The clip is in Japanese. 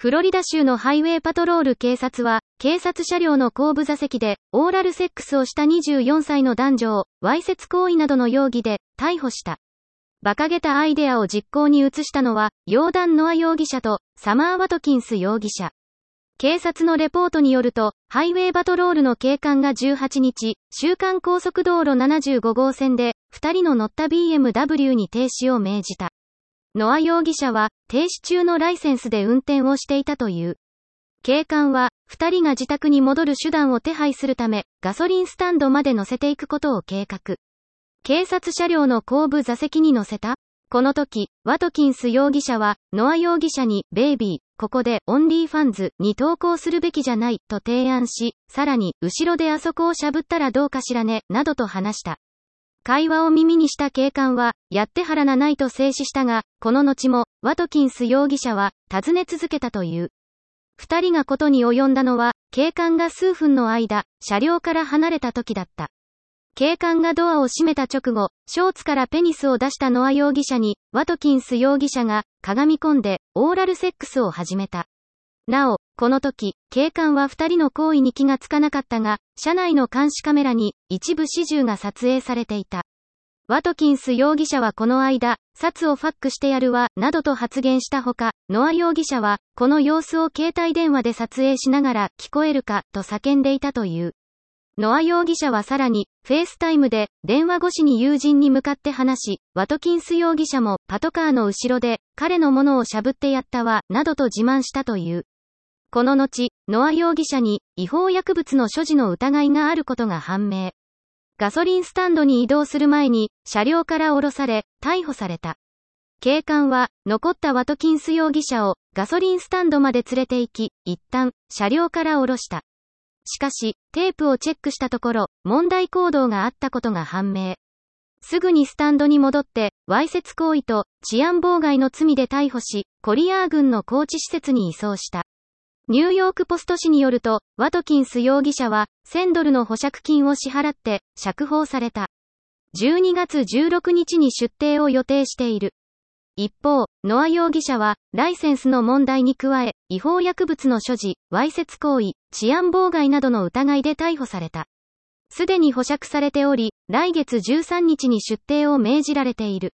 フロリダ州のハイウェイパトロール警察は、警察車両の後部座席で、オーラルセックスをした24歳の男女を、わいせつ行為などの容疑で、逮捕した。馬鹿げたアイデアを実行に移したのは、ヨーダン・ノア容疑者と、サマー・ワトキンス容疑者。警察のレポートによると、ハイウェイパトロールの警官が18日、週間高速道路75号線で、2人の乗った BMW に停止を命じた。ノア容疑者は、停止中のライセンスで運転をしていたという。警官は、二人が自宅に戻る手段を手配するため、ガソリンスタンドまで乗せていくことを計画。警察車両の後部座席に乗せたこの時、ワトキンス容疑者は、ノア容疑者に、ベイビー、ここで、オンリーファンズに投稿するべきじゃない、と提案し、さらに、後ろであそこをしゃぶったらどうかしらね、などと話した。会話を耳にした警官は、やってはらなないと静止したが、この後も、ワトキンス容疑者は、尋ね続けたという。二人がことに及んだのは、警官が数分の間、車両から離れた時だった。警官がドアを閉めた直後、ショーツからペニスを出したノア容疑者に、ワトキンス容疑者が、かがみ込んで、オーラルセックスを始めた。なお、この時、警官は二人の行為に気がつかなかったが、車内の監視カメラに一部始終が撮影されていた。ワトキンス容疑者はこの間、サツをファックしてやるわ、などと発言したほか、ノア容疑者は、この様子を携帯電話で撮影しながら、聞こえるか、と叫んでいたという。ノア容疑者はさらに、フェイスタイムで、電話越しに友人に向かって話し、ワトキンス容疑者も、パトカーの後ろで、彼のものをしゃぶってやったわ、などと自慢したという。この後、ノア容疑者に違法薬物の所持の疑いがあることが判明。ガソリンスタンドに移動する前に、車両から降ろされ、逮捕された。警官は、残ったワトキンス容疑者を、ガソリンスタンドまで連れて行き、一旦、車両から降ろした。しかし、テープをチェックしたところ、問題行動があったことが判明。すぐにスタンドに戻って、わいせつ行為と治安妨害の罪で逮捕し、コリアー軍の高知施設に移送した。ニューヨークポスト紙によると、ワトキンス容疑者は、1000ドルの保釈金を支払って、釈放された。12月16日に出廷を予定している。一方、ノア容疑者は、ライセンスの問題に加え、違法薬物の所持、わいせつ行為、治安妨害などの疑いで逮捕された。すでに保釈されており、来月13日に出廷を命じられている。